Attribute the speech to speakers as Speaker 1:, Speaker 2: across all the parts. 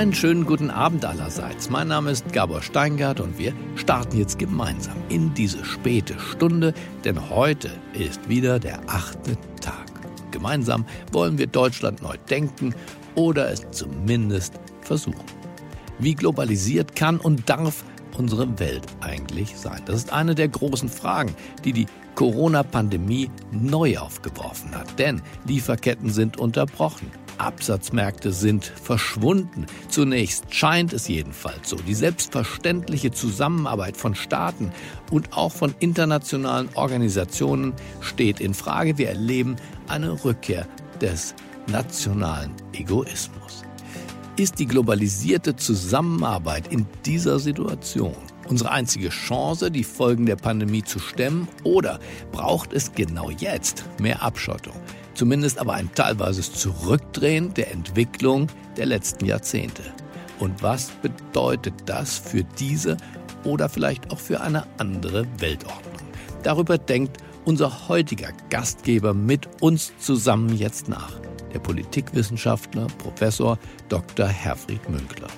Speaker 1: Einen schönen guten Abend allerseits. Mein Name ist Gabor Steingart und wir starten jetzt gemeinsam in diese späte Stunde, denn heute ist wieder der achte Tag. Gemeinsam wollen wir Deutschland neu denken oder es zumindest versuchen. Wie globalisiert kann und darf unsere Welt eigentlich sein? Das ist eine der großen Fragen, die die Corona-Pandemie neu aufgeworfen hat. Denn Lieferketten sind unterbrochen. Absatzmärkte sind verschwunden. Zunächst scheint es jedenfalls so. Die selbstverständliche Zusammenarbeit von Staaten und auch von internationalen Organisationen steht in Frage. Wir erleben eine Rückkehr des nationalen Egoismus. Ist die globalisierte Zusammenarbeit in dieser Situation unsere einzige Chance, die Folgen der Pandemie zu stemmen? Oder braucht es genau jetzt mehr Abschottung? Zumindest aber ein teilweises Zurückdrehen der Entwicklung der letzten Jahrzehnte. Und was bedeutet das für diese oder vielleicht auch für eine andere Weltordnung? Darüber denkt unser heutiger Gastgeber mit uns zusammen jetzt nach, der Politikwissenschaftler Professor Dr. Herfried Münkler.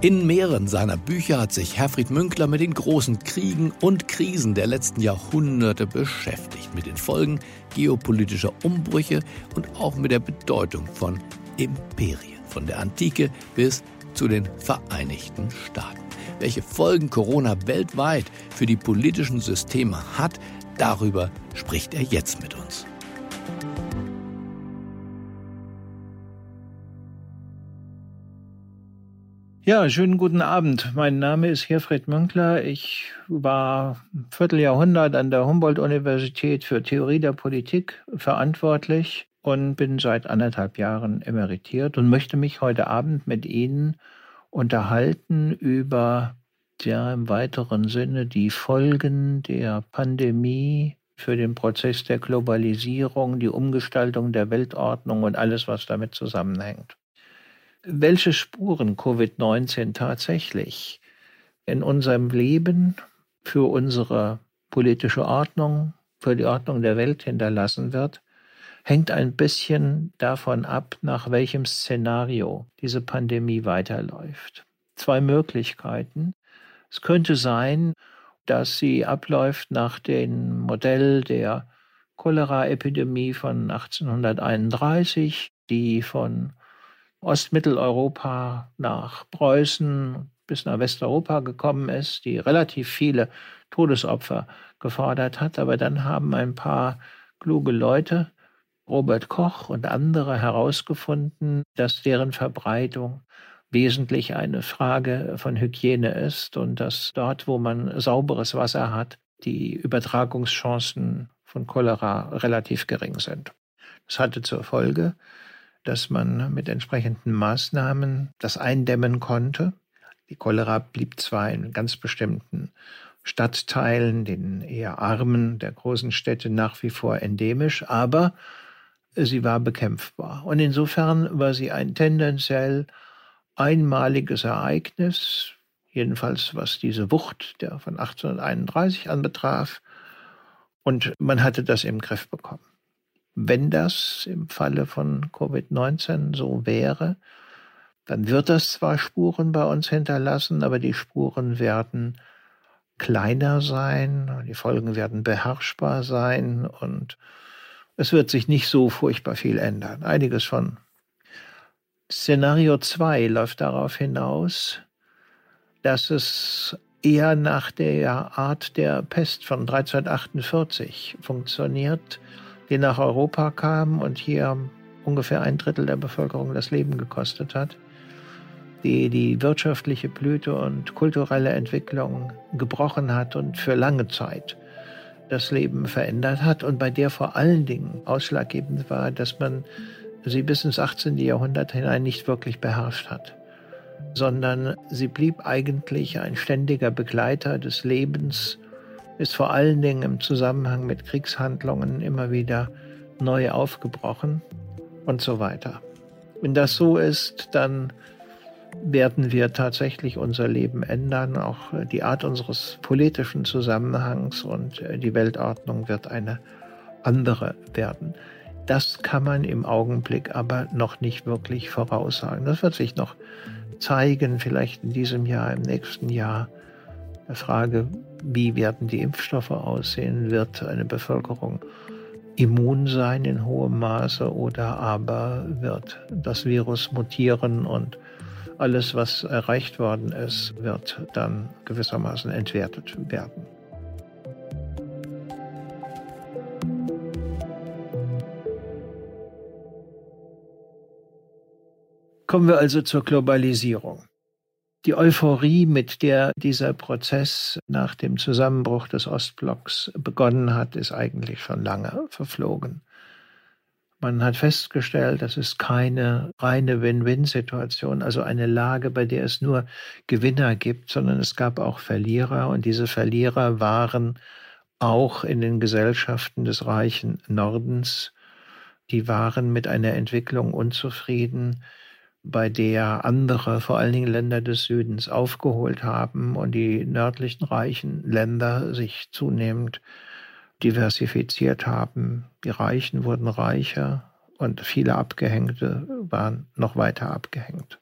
Speaker 1: In mehreren seiner Bücher hat sich Herfried Münkler mit den großen Kriegen und Krisen der letzten Jahrhunderte beschäftigt, mit den Folgen geopolitischer Umbrüche und auch mit der Bedeutung von Imperien, von der Antike bis zu den Vereinigten Staaten. Welche Folgen Corona weltweit für die politischen Systeme hat, darüber spricht er jetzt mit uns.
Speaker 2: Ja, schönen guten Abend. Mein Name ist Herfried Münkler. Ich war ein Vierteljahrhundert an der Humboldt-Universität für Theorie der Politik verantwortlich und bin seit anderthalb Jahren emeritiert und möchte mich heute Abend mit Ihnen unterhalten über ja im weiteren Sinne die Folgen der Pandemie für den Prozess der Globalisierung, die Umgestaltung der Weltordnung und alles, was damit zusammenhängt welche Spuren Covid-19 tatsächlich in unserem Leben für unsere politische Ordnung, für die Ordnung der Welt hinterlassen wird, hängt ein bisschen davon ab, nach welchem Szenario diese Pandemie weiterläuft. Zwei Möglichkeiten. Es könnte sein, dass sie abläuft nach dem Modell der Cholera-Epidemie von 1831, die von Ostmitteleuropa nach Preußen bis nach Westeuropa gekommen ist, die relativ viele Todesopfer gefordert hat. Aber dann haben ein paar kluge Leute, Robert Koch und andere, herausgefunden, dass deren Verbreitung wesentlich eine Frage von Hygiene ist und dass dort, wo man sauberes Wasser hat, die Übertragungschancen von Cholera relativ gering sind. Das hatte zur Folge, dass man mit entsprechenden Maßnahmen das eindämmen konnte. Die Cholera blieb zwar in ganz bestimmten Stadtteilen, den eher armen der großen Städte nach wie vor endemisch, aber sie war bekämpfbar. Und insofern war sie ein tendenziell einmaliges Ereignis, jedenfalls was diese Wucht der von 1831 anbetraf. Und man hatte das im Griff bekommen. Wenn das im Falle von Covid-19 so wäre, dann wird das zwar Spuren bei uns hinterlassen, aber die Spuren werden kleiner sein, die Folgen werden beherrschbar sein und es wird sich nicht so furchtbar viel ändern. Einiges schon. Szenario 2 läuft darauf hinaus, dass es eher nach der Art der Pest von 1348 funktioniert, die nach Europa kam und hier ungefähr ein Drittel der Bevölkerung das Leben gekostet hat, die die wirtschaftliche Blüte und kulturelle Entwicklung gebrochen hat und für lange Zeit das Leben verändert hat und bei der vor allen Dingen ausschlaggebend war, dass man sie bis ins 18. Jahrhundert hinein nicht wirklich beherrscht hat, sondern sie blieb eigentlich ein ständiger Begleiter des Lebens ist vor allen Dingen im Zusammenhang mit Kriegshandlungen immer wieder neu aufgebrochen und so weiter. Wenn das so ist, dann werden wir tatsächlich unser Leben ändern, auch die Art unseres politischen Zusammenhangs und die Weltordnung wird eine andere werden. Das kann man im Augenblick aber noch nicht wirklich voraussagen. Das wird sich noch zeigen, vielleicht in diesem Jahr, im nächsten Jahr. Der Frage, wie werden die Impfstoffe aussehen? Wird eine Bevölkerung immun sein in hohem Maße oder aber wird das Virus mutieren und alles, was erreicht worden ist, wird dann gewissermaßen entwertet werden. Kommen wir also zur Globalisierung. Die Euphorie, mit der dieser Prozess nach dem Zusammenbruch des Ostblocks begonnen hat, ist eigentlich schon lange verflogen. Man hat festgestellt, das ist keine reine Win-Win-Situation, also eine Lage, bei der es nur Gewinner gibt, sondern es gab auch Verlierer und diese Verlierer waren auch in den Gesellschaften des reichen Nordens, die waren mit einer Entwicklung unzufrieden, bei der andere, vor allen Dingen Länder des Südens, aufgeholt haben und die nördlichen reichen Länder sich zunehmend diversifiziert haben. Die Reichen wurden reicher und viele Abgehängte waren noch weiter abgehängt.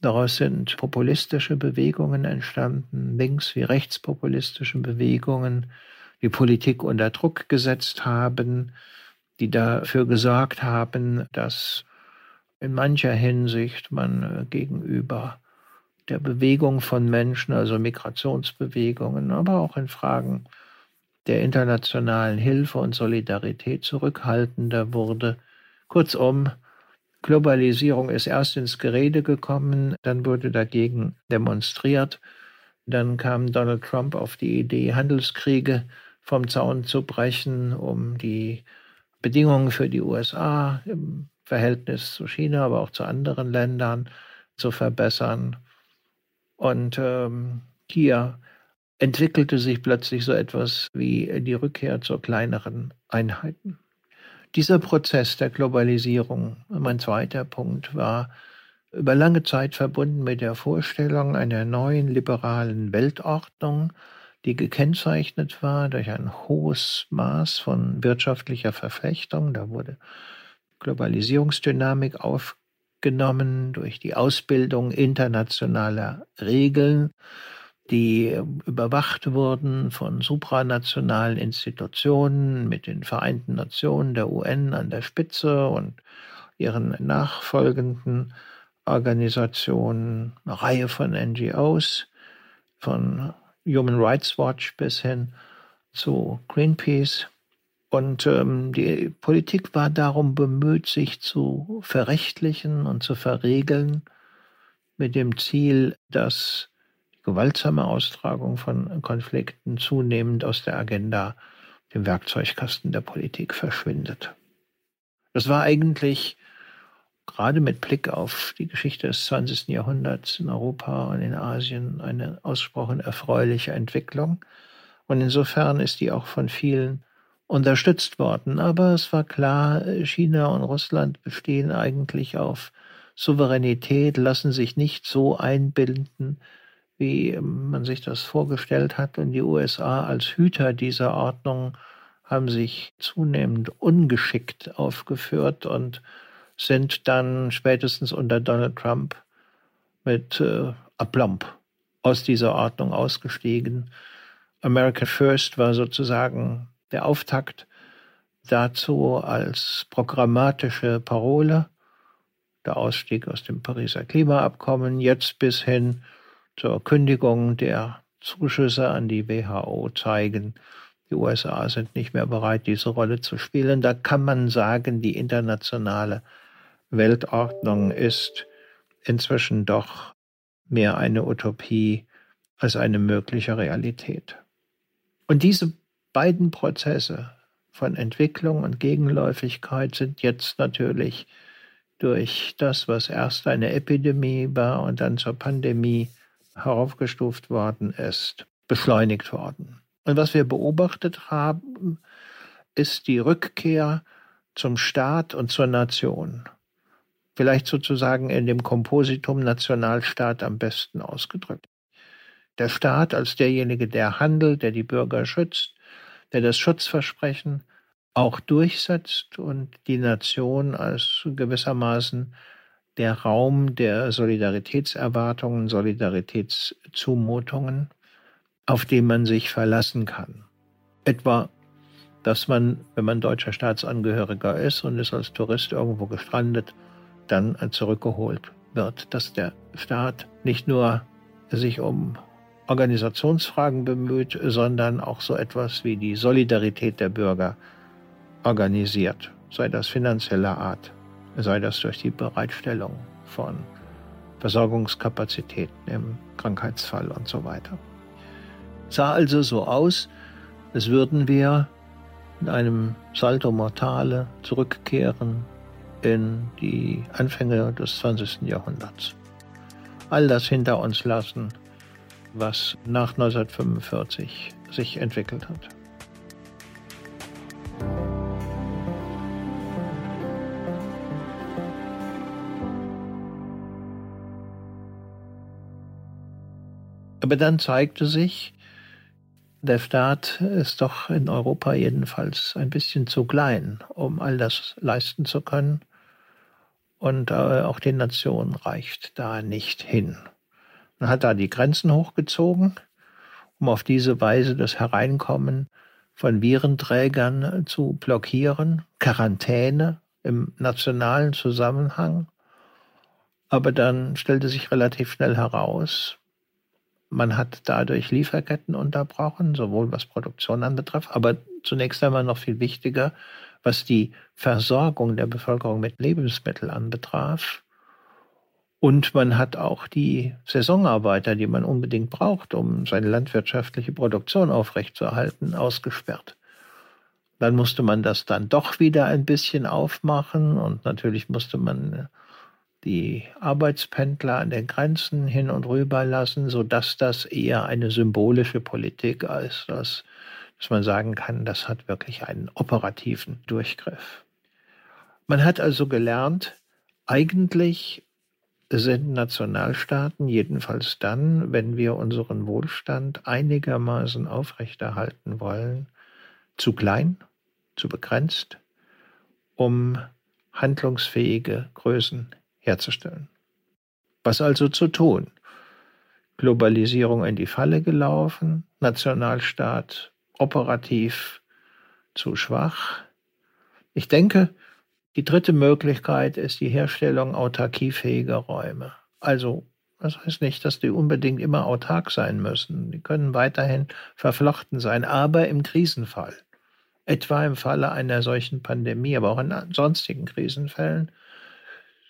Speaker 2: Daraus sind populistische Bewegungen entstanden, links- wie rechtspopulistische Bewegungen, die Politik unter Druck gesetzt haben, die dafür gesorgt haben, dass in mancher Hinsicht man äh, gegenüber der Bewegung von Menschen, also Migrationsbewegungen, aber auch in Fragen der internationalen Hilfe und Solidarität zurückhaltender wurde. Kurzum, Globalisierung ist erst ins Gerede gekommen, dann wurde dagegen demonstriert, dann kam Donald Trump auf die Idee, Handelskriege vom Zaun zu brechen, um die Bedingungen für die USA im Verhältnis zu China, aber auch zu anderen Ländern zu verbessern. Und ähm, hier entwickelte sich plötzlich so etwas wie die Rückkehr zu kleineren Einheiten. Dieser Prozess der Globalisierung, mein zweiter Punkt, war über lange Zeit verbunden mit der Vorstellung einer neuen liberalen Weltordnung, die gekennzeichnet war durch ein hohes Maß von wirtschaftlicher Verflechtung. Da wurde Globalisierungsdynamik aufgenommen durch die Ausbildung internationaler Regeln, die überwacht wurden von supranationalen Institutionen mit den Vereinten Nationen, der UN an der Spitze und ihren nachfolgenden Organisationen, eine Reihe von NGOs, von Human Rights Watch bis hin zu Greenpeace. Und ähm, die Politik war darum bemüht, sich zu verrechtlichen und zu verregeln, mit dem Ziel, dass die gewaltsame Austragung von Konflikten zunehmend aus der Agenda, dem Werkzeugkasten der Politik verschwindet. Das war eigentlich gerade mit Blick auf die Geschichte des 20. Jahrhunderts in Europa und in Asien eine ausgesprochen erfreuliche Entwicklung. Und insofern ist die auch von vielen unterstützt worden. Aber es war klar, China und Russland bestehen eigentlich auf Souveränität, lassen sich nicht so einbinden, wie man sich das vorgestellt hat. Und die USA als Hüter dieser Ordnung haben sich zunehmend ungeschickt aufgeführt und sind dann spätestens unter Donald Trump mit äh, Aplomb aus dieser Ordnung ausgestiegen. America First war sozusagen der Auftakt dazu als programmatische Parole, der Ausstieg aus dem Pariser Klimaabkommen, jetzt bis hin zur Kündigung der Zuschüsse an die WHO zeigen, die USA sind nicht mehr bereit, diese Rolle zu spielen. Da kann man sagen, die internationale Weltordnung ist inzwischen doch mehr eine Utopie als eine mögliche Realität. Und diese beiden Prozesse von Entwicklung und Gegenläufigkeit sind jetzt natürlich durch das, was erst eine Epidemie war und dann zur Pandemie heraufgestuft worden ist, beschleunigt worden. Und was wir beobachtet haben, ist die Rückkehr zum Staat und zur Nation. Vielleicht sozusagen in dem Kompositum Nationalstaat am besten ausgedrückt. Der Staat als derjenige, der handelt, der die Bürger schützt, der das der Raum der Solidaritätserwartungen, Solidaritätszumutungen, auf den man sich verlassen kann. Etwa, dass man, wenn man deutscher Staatsangehöriger ist und ist als Tourist irgendwo gestrandet, dann zurückgeholt wird, dass der Staat nicht nur sich um Organisationsfragen bemüht, sondern auch so etwas wie die Solidarität der Bürger organisiert, sei das finanzieller Art, sei das durch die Bereitstellung von Versorgungskapazitäten im Krankheitsfall und so weiter. Sah also so aus, als würden wir in einem Salto Mortale zurückkehren in die Anfänge des 20. Jahrhunderts. All das hinter uns lassen, was nach 1945 sich entwickelt hat. Aber dann zeigte sich, der Staat ist doch in Europa jedenfalls ein bisschen zu klein, um all das leisten zu können. Und äh, auch den Nationen reicht da nicht hin. Man hat da die Grenzen hochgezogen, um auf diese Weise das Hereinkommen von Virenträgern zu blockieren, Quarantäne im nationalen Zusammenhang. Aber dann stellte sich relativ schnell heraus, man hat dadurch Lieferketten unterbrochen, sowohl was Produktion anbetrifft, aber zunächst einmal noch viel wichtiger, was die Versorgung der Bevölkerung mit Lebensmitteln anbetraf. Und man hat auch die Saisonarbeiter, die man unbedingt braucht, um seine landwirtschaftliche Produktion aufrechtzuerhalten, ausgesperrt. Dann musste man das dann doch wieder ein bisschen aufmachen und natürlich musste man die Arbeitspendler an den Grenzen hin und rüber lassen, sodass das eher eine symbolische Politik ist, als dass man sagen kann, das hat wirklich einen operativen Durchgriff. Man hat also gelernt, eigentlich sind Nationalstaaten, jedenfalls dann, wenn wir unseren Wohlstand einigermaßen aufrechterhalten wollen, zu klein, zu begrenzt, um handlungsfähige Größen herzustellen. Was also zu tun? Globalisierung in die Falle gelaufen, Nationalstaat operativ zu schwach. Ich denke, die dritte Möglichkeit ist die Herstellung autarkiefähiger Räume. Also, das heißt nicht, dass die unbedingt immer autark sein müssen. Die können weiterhin verflochten sein, aber im Krisenfall, etwa im Falle einer solchen Pandemie, aber auch in sonstigen Krisenfällen,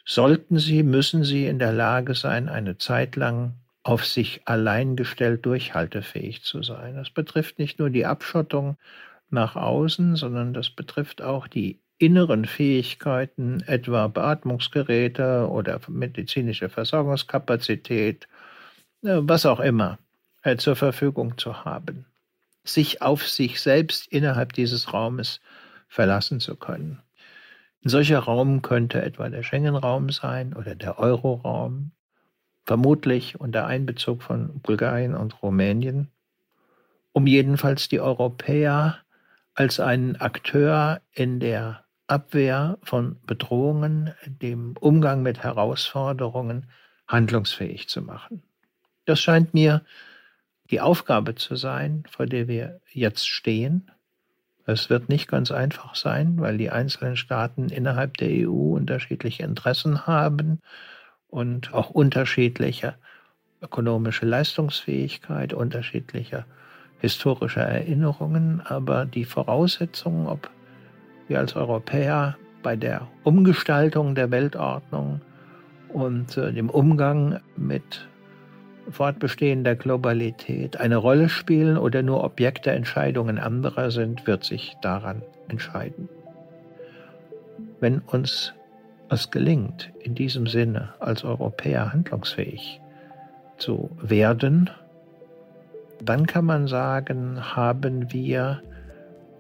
Speaker 2: sollten sie, müssen sie in der Lage sein, eine Zeit lang auf sich allein gestellt durchhaltefähig zu sein. Das betrifft nicht nur die Abschottung nach außen, sondern das betrifft auch die inneren Fähigkeiten, etwa Beatmungsgeräte oder medizinische Versorgungskapazität, äh, was auch immer, äh, zur Verfügung zu haben. Sich auf sich selbst innerhalb dieses Raumes verlassen zu können. Ein solcher Raum könnte etwa der Schengen-Raum sein oder der Euro-Raum, vermutlich unter Einbezug von Bulgarien und Rumänien, um jedenfalls die Europäer als einen Akteur in der Abwehr von Bedrohungen, dem Umgang mit Herausforderungen handlungsfähig zu machen. Das scheint mir die Aufgabe zu sein, vor der wir jetzt stehen es wird nicht ganz einfach sein, weil die einzelnen Staaten innerhalb der EU unterschiedliche Interessen haben und auch unterschiedliche ökonomische Leistungsfähigkeit, unterschiedliche historische Erinnerungen. Aber die Voraussetzungen, ob wir als Europäer bei der Umgestaltung der Weltordnung und äh, dem Umgang mit Fortbestehen der Globalität eine Rolle spielen oder nur Objekt der Entscheidungen anderer sind, wird sich daran entscheiden. Wenn uns es gelingt, in diesem Sinne als Europäer handlungsfähig zu werden, dann kann man sagen, haben wir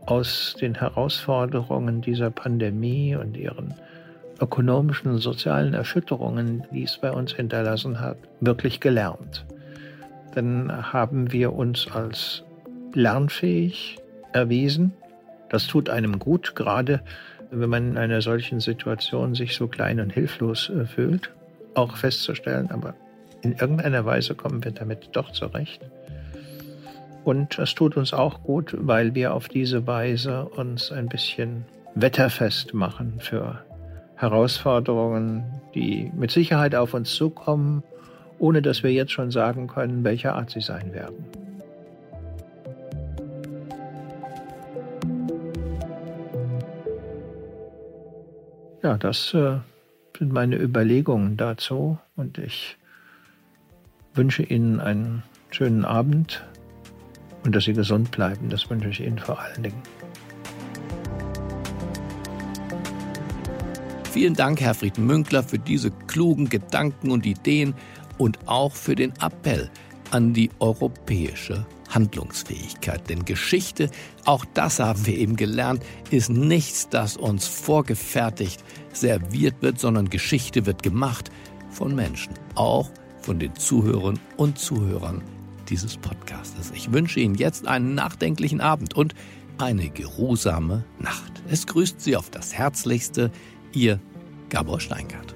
Speaker 2: aus den Herausforderungen dieser Pandemie und ihren ökonomischen und sozialen Erschütterungen, die es bei uns hinterlassen hat, wirklich gelernt. Dann haben wir uns als lernfähig erwiesen. Das tut einem gut, gerade wenn man in einer solchen Situation sich so klein und hilflos äh, fühlt. auch festzustellen, aber in irgendeiner Weise kommen wir damit doch zurecht. Und es tut uns auch gut, weil wir auf diese Weise uns ein bisschen wetterfest machen für Herausforderungen, die mit Sicherheit auf uns zukommen, ohne dass wir jetzt schon sagen können, welcher Art sie sein werden. Ja, das äh, sind meine Überlegungen dazu und ich wünsche Ihnen einen schönen Abend und dass Sie gesund bleiben. Das wünsche ich Ihnen vor allen Dingen.
Speaker 1: Vielen Dank, Herr Frieden Münkler, für diese klugen Gedanken und Ideen und auch für den Appell an die europäische Handlungsfähigkeit. Denn Geschichte, auch das haben wir eben gelernt, ist nichts, das uns vorgefertigt serviert wird, sondern Geschichte wird gemacht von Menschen, auch von den Zuhörern und Zuhörern dieses Podcastes. Ich wünsche Ihnen jetzt einen nachdenklichen Abend und eine geruhsame Nacht. Es grüßt Sie auf das Herzlichste, Ihr Gabor Steingart.